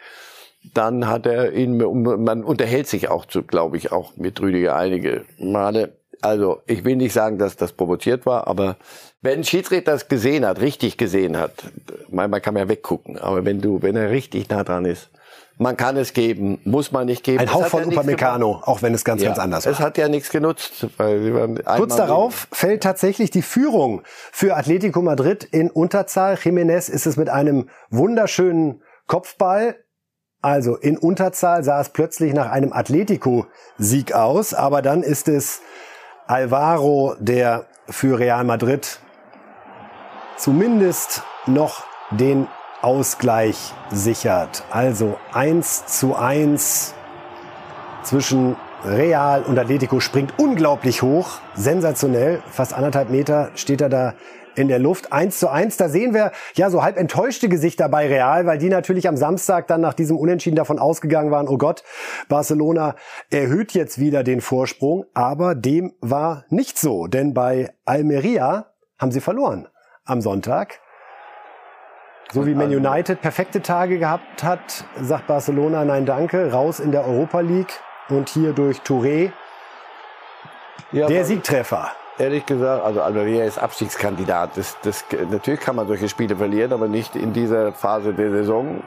dann hat er ihn, man unterhält sich auch zu, glaube ich, auch mit Rüdiger einige Male. Also, ich will nicht sagen, dass das provoziert war, aber wenn ein Schiedsrichter das gesehen hat, richtig gesehen hat, manchmal kann man ja weggucken, aber wenn du, wenn er richtig nah dran ist, man kann es geben, muss man nicht geben. ein Es Hauch von ja Upamecano, auch wenn es ganz, gemacht. ganz anders Es war. hat ja nichts genutzt, Kurz darauf fällt tatsächlich die Führung für Atletico Madrid in Unterzahl. Jiménez ist es mit einem wunderschönen Kopfball. Also in Unterzahl sah es plötzlich nach einem Atletico-Sieg aus, aber dann ist es Alvaro, der für Real Madrid zumindest noch den Ausgleich sichert. Also 1 zu 1 zwischen Real und Atletico springt unglaublich hoch, sensationell, fast anderthalb Meter steht er da in der Luft. 1 zu 1, da sehen wir ja so halb enttäuschte Gesichter bei Real, weil die natürlich am Samstag dann nach diesem Unentschieden davon ausgegangen waren, oh Gott, Barcelona erhöht jetzt wieder den Vorsprung, aber dem war nicht so, denn bei Almeria haben sie verloren am Sonntag. So wie Man United perfekte Tage gehabt hat, sagt Barcelona nein danke, raus in der Europa League und hier durch Touré Ja, der Siegtreffer. Ehrlich gesagt, also Almeria ist Abstiegskandidat. Das, das, natürlich kann man solche Spiele verlieren, aber nicht in dieser Phase der Saison.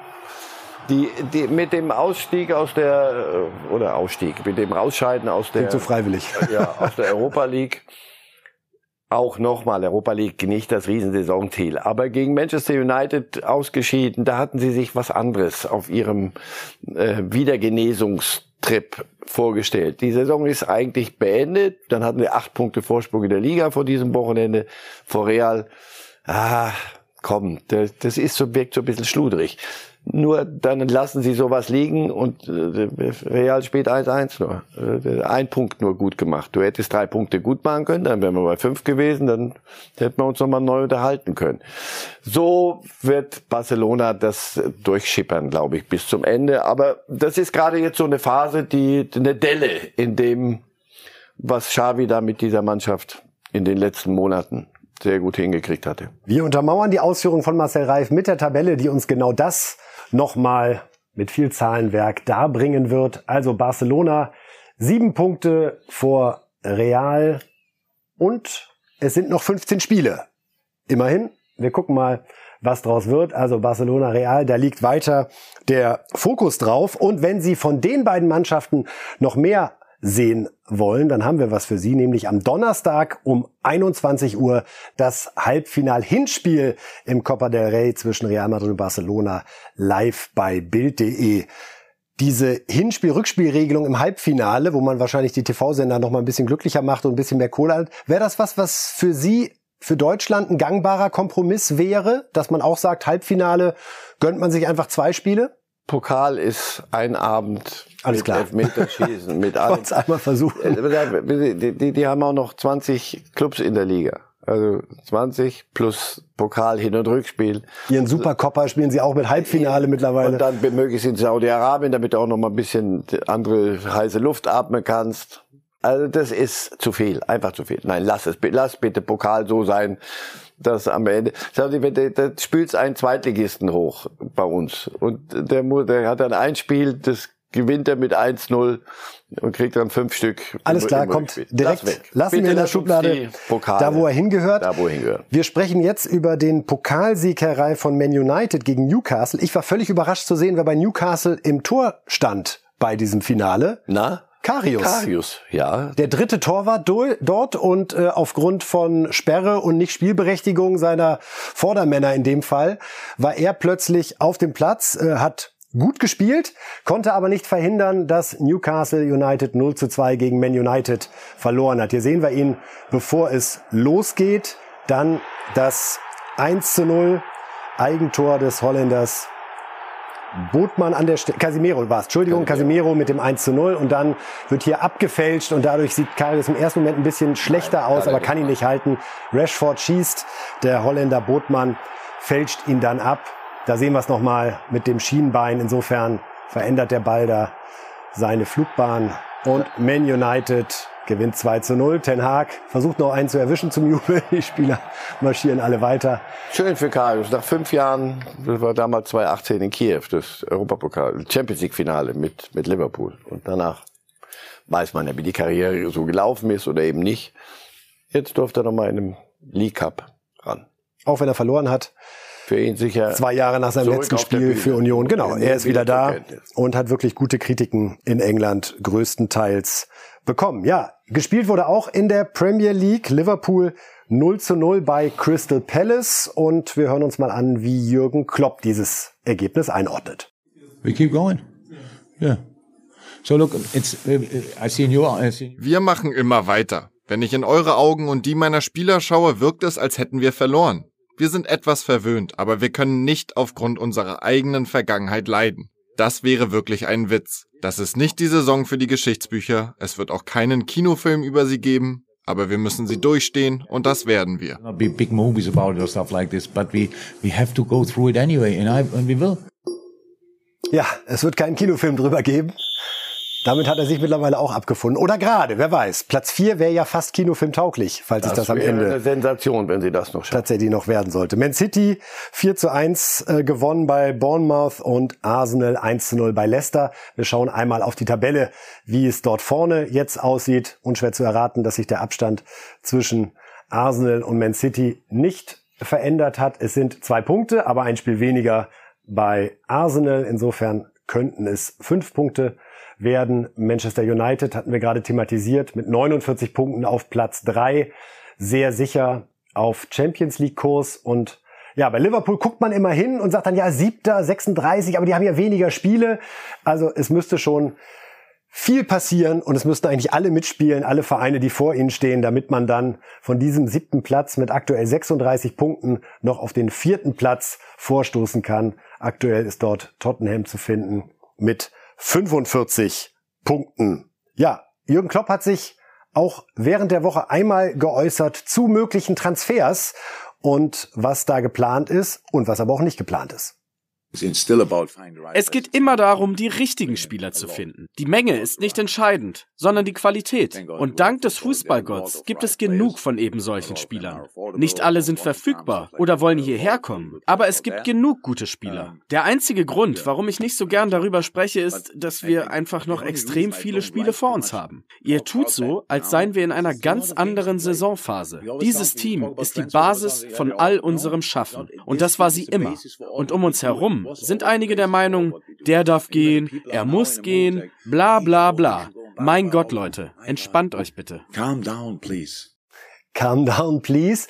Die, die mit dem Ausstieg aus der äh, oder Ausstieg, mit dem Rausscheiden aus der so freiwillig. ja, aus der Europa League. Auch nochmal, Europa League nicht das Riesensaisonziel. Aber gegen Manchester United ausgeschieden, da hatten sie sich was anderes auf ihrem äh, Wiedergenesungstrip vorgestellt. Die Saison ist eigentlich beendet. Dann hatten wir acht Punkte Vorsprung in der Liga vor diesem Wochenende vor Real. Ah, komm, das, das ist so, wirkt so ein bisschen schludrig. Nur dann lassen sie sowas liegen und äh, Real spielt 1-1 nur. Äh, ein Punkt nur gut gemacht. Du hättest drei Punkte gut machen können, dann wären wir bei fünf gewesen, dann hätten wir uns nochmal neu unterhalten können. So wird Barcelona das durchschippern, glaube ich, bis zum Ende. Aber das ist gerade jetzt so eine Phase, die eine Delle in dem, was Xavi da mit dieser Mannschaft in den letzten Monaten sehr gut hingekriegt hatte. Wir untermauern die Ausführung von Marcel Reif mit der Tabelle, die uns genau das nochmal mit viel Zahlenwerk darbringen wird. Also Barcelona sieben Punkte vor Real und es sind noch 15 Spiele. Immerhin, wir gucken mal, was draus wird. Also Barcelona Real, da liegt weiter der Fokus drauf. Und wenn Sie von den beiden Mannschaften noch mehr sehen wollen, dann haben wir was für Sie, nämlich am Donnerstag um 21 Uhr das Halbfinal-Hinspiel im Copa del Rey zwischen Real Madrid und Barcelona live bei Bild.de. Diese Hinspiel-Rückspielregelung im Halbfinale, wo man wahrscheinlich die TV-Sender noch mal ein bisschen glücklicher macht und ein bisschen mehr Kohle hat, wäre das was, was für Sie für Deutschland ein gangbarer Kompromiss wäre, dass man auch sagt, Halbfinale gönnt man sich einfach zwei Spiele? Pokal ist ein Abend Alles mit klar. Elfmeterschießen, mit allem. Einmal versuchen. Äh, Die, die, die haben auch noch 20 Clubs in der Liga. Also 20 plus Pokal Hin- und Rückspiel. Ihren Supercopper spielen Sie auch mit Halbfinale mittlerweile. Und dann möglichst in Saudi-Arabien, damit du auch noch mal ein bisschen andere heiße Luft atmen kannst. Also das ist zu viel, einfach zu viel. Nein, lass es, lass bitte Pokal so sein, dass am Ende, da spielst einen Zweitligisten hoch bei uns und der, der hat dann ein Spiel, das gewinnt er mit 1-0 und kriegt dann fünf Stück. Alles klar, kommt direkt. Lass weg. Lassen Bitte wir in der Schublade da, wo er hingehört. Da, wo er hingehört. Wir sprechen jetzt über den Pokalsiegerei von Man United gegen Newcastle. Ich war völlig überrascht zu sehen, wer bei Newcastle im Tor stand bei diesem Finale. Na? Karius. Karius, ja. Der dritte Torwart do- dort und äh, aufgrund von Sperre und nicht Spielberechtigung seiner Vordermänner in dem Fall war er plötzlich auf dem Platz, äh, hat gut gespielt, konnte aber nicht verhindern, dass Newcastle United 0 zu 2 gegen Man United verloren hat. Hier sehen wir ihn, bevor es losgeht, dann das 1 zu 0 Eigentor des Holländers Botmann an der Stelle, Casimiro war es, Entschuldigung, Casimiro mit dem 1 zu 0 und dann wird hier abgefälscht und dadurch sieht Karius im ersten Moment ein bisschen schlechter aus, aber kann ihn nicht halten. Rashford schießt, der Holländer Botmann fälscht ihn dann ab. Da sehen wir es nochmal mit dem Schienbein. Insofern verändert der Ball da seine Flugbahn und Man United gewinnt 2 zu 0. Ten Haag versucht noch einen zu erwischen zum Jubel. Die Spieler marschieren alle weiter. Schön für Karius. Nach fünf Jahren, das war damals 2018 in Kiew, das Europapokal, Champions League Finale mit, mit Liverpool. Und danach weiß man ja, wie die Karriere so gelaufen ist oder eben nicht. Jetzt durfte er nochmal in einem League Cup ran. Auch wenn er verloren hat. Für ihn sicher. Zwei Jahre nach seinem letzten Spiel für Union. Genau, er ist wieder da und hat wirklich gute Kritiken in England größtenteils bekommen. Ja, gespielt wurde auch in der Premier League. Liverpool 0 zu 0 bei Crystal Palace und wir hören uns mal an, wie Jürgen Klopp dieses Ergebnis einordnet. We keep going. Yeah. So look, it's I see in your I see Wir machen immer weiter. Wenn ich in eure Augen und die meiner Spieler schaue, wirkt es, als hätten wir verloren. Wir sind etwas verwöhnt, aber wir können nicht aufgrund unserer eigenen Vergangenheit leiden. Das wäre wirklich ein Witz. Das ist nicht die Saison für die Geschichtsbücher, es wird auch keinen Kinofilm über sie geben, aber wir müssen sie durchstehen und das werden wir. not be big movies about it or stuff like this, but we we have to go through it anyway, and I and we will. Ja, es wird keinen Kinofilm drüber geben. Damit hat er sich mittlerweile auch abgefunden. Oder gerade, wer weiß. Platz 4 wäre ja fast kinofilmtauglich, falls es das am wäre Ende eine Sensation, wenn sie das noch schaffen. tatsächlich noch werden sollte. Man City 4 zu 1 äh, gewonnen bei Bournemouth und Arsenal 1 zu 0 bei Leicester. Wir schauen einmal auf die Tabelle, wie es dort vorne jetzt aussieht. Unschwer zu erraten, dass sich der Abstand zwischen Arsenal und Man City nicht verändert hat. Es sind zwei Punkte, aber ein Spiel weniger bei Arsenal. Insofern könnten es fünf Punkte werden. Manchester United hatten wir gerade thematisiert mit 49 Punkten auf Platz drei sehr sicher auf Champions League Kurs und ja, bei Liverpool guckt man immer hin und sagt dann ja, siebter, 36, aber die haben ja weniger Spiele. Also es müsste schon viel passieren und es müssten eigentlich alle mitspielen, alle Vereine, die vor ihnen stehen, damit man dann von diesem siebten Platz mit aktuell 36 Punkten noch auf den vierten Platz vorstoßen kann. Aktuell ist dort Tottenham zu finden mit 45 Punkten. Ja, Jürgen Klopp hat sich auch während der Woche einmal geäußert zu möglichen Transfers und was da geplant ist und was aber auch nicht geplant ist. Es geht immer darum, die richtigen Spieler zu finden. Die Menge ist nicht entscheidend, sondern die Qualität. Und dank des Fußballgotts gibt es genug von eben solchen Spielern. Nicht alle sind verfügbar oder wollen hierher kommen, aber es gibt genug gute Spieler. Der einzige Grund, warum ich nicht so gern darüber spreche, ist, dass wir einfach noch extrem viele Spiele vor uns haben. Ihr tut so, als seien wir in einer ganz anderen Saisonphase. Dieses Team ist die Basis von all unserem Schaffen. Und das war sie immer. Und um uns herum sind einige der Meinung, der darf gehen, er muss gehen, bla bla bla. Mein Gott, Leute, entspannt euch bitte. Calm down, please. Calm down, please.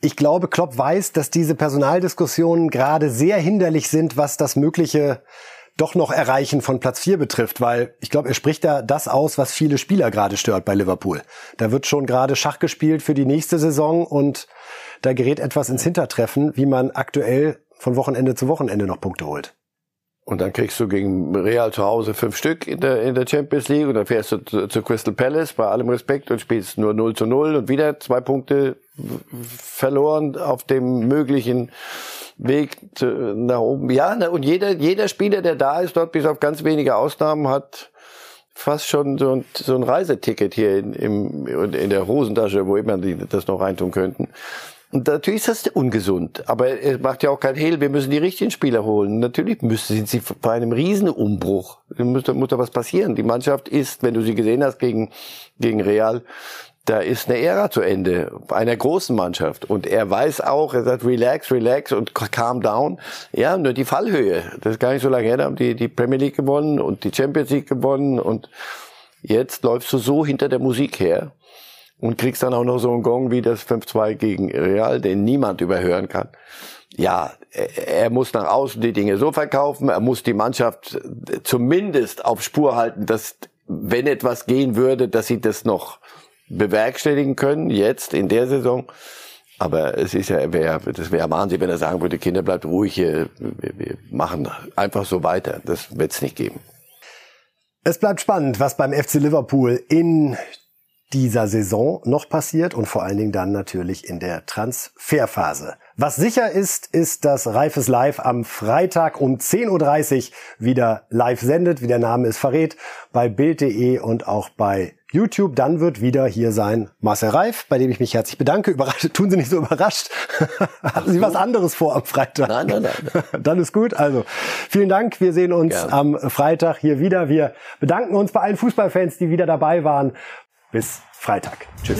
Ich glaube, Klopp weiß, dass diese Personaldiskussionen gerade sehr hinderlich sind, was das mögliche doch noch Erreichen von Platz 4 betrifft, weil ich glaube, er spricht da das aus, was viele Spieler gerade stört bei Liverpool. Da wird schon gerade Schach gespielt für die nächste Saison und da gerät etwas ins Hintertreffen, wie man aktuell von Wochenende zu Wochenende noch Punkte holt. Und dann kriegst du gegen Real zu Hause fünf Stück in der, in der Champions League und dann fährst du zu, zu Crystal Palace bei allem Respekt und spielst nur 0 zu 0 und wieder zwei Punkte verloren auf dem möglichen Weg nach oben. Ja, und jeder, jeder Spieler, der da ist, dort bis auf ganz wenige Ausnahmen, hat fast schon so ein, so ein Reiseticket hier in, im, in der Hosentasche, wo immer die das noch reintun könnten. Und natürlich ist das ungesund. Aber es macht ja auch kein Hehl. Wir müssen die richtigen Spieler holen. Natürlich müssen, sind sie bei einem Riesenumbruch. Muss, muss da was passieren. Die Mannschaft ist, wenn du sie gesehen hast gegen, gegen Real, da ist eine Ära zu Ende einer großen Mannschaft. Und er weiß auch, er sagt, relax, relax und calm down. Ja, nur die Fallhöhe. Das ist gar nicht so lange her, da haben die die Premier League gewonnen und die Champions League gewonnen und jetzt läufst du so hinter der Musik her und kriegst dann auch noch so einen Gong wie das 5-2 gegen Real, den niemand überhören kann. Ja, er muss nach außen die Dinge so verkaufen, er muss die Mannschaft zumindest auf Spur halten, dass wenn etwas gehen würde, dass sie das noch bewerkstelligen können, jetzt in der Saison. Aber es ist ja, wär, das wäre Wahnsinn, wenn er sagen würde, Kinder, bleibt ruhig, hier, wir, wir machen einfach so weiter. Das wird es nicht geben. Es bleibt spannend, was beim FC Liverpool in dieser Saison noch passiert und vor allen Dingen dann natürlich in der Transferphase. Was sicher ist, ist, dass Reifes Live am Freitag um 10.30 Uhr wieder live sendet, wie der Name es verrät, bei Bild.de und auch bei YouTube. Dann wird wieder hier sein Marcel Reif, bei dem ich mich herzlich bedanke. Überrascht, tun Sie nicht so überrascht. Hatten Sie was anderes vor am Freitag? Nein, nein, nein. Dann ist gut. Also vielen Dank. Wir sehen uns Gerne. am Freitag hier wieder. Wir bedanken uns bei allen Fußballfans, die wieder dabei waren. Bis Freitag. Tschüss.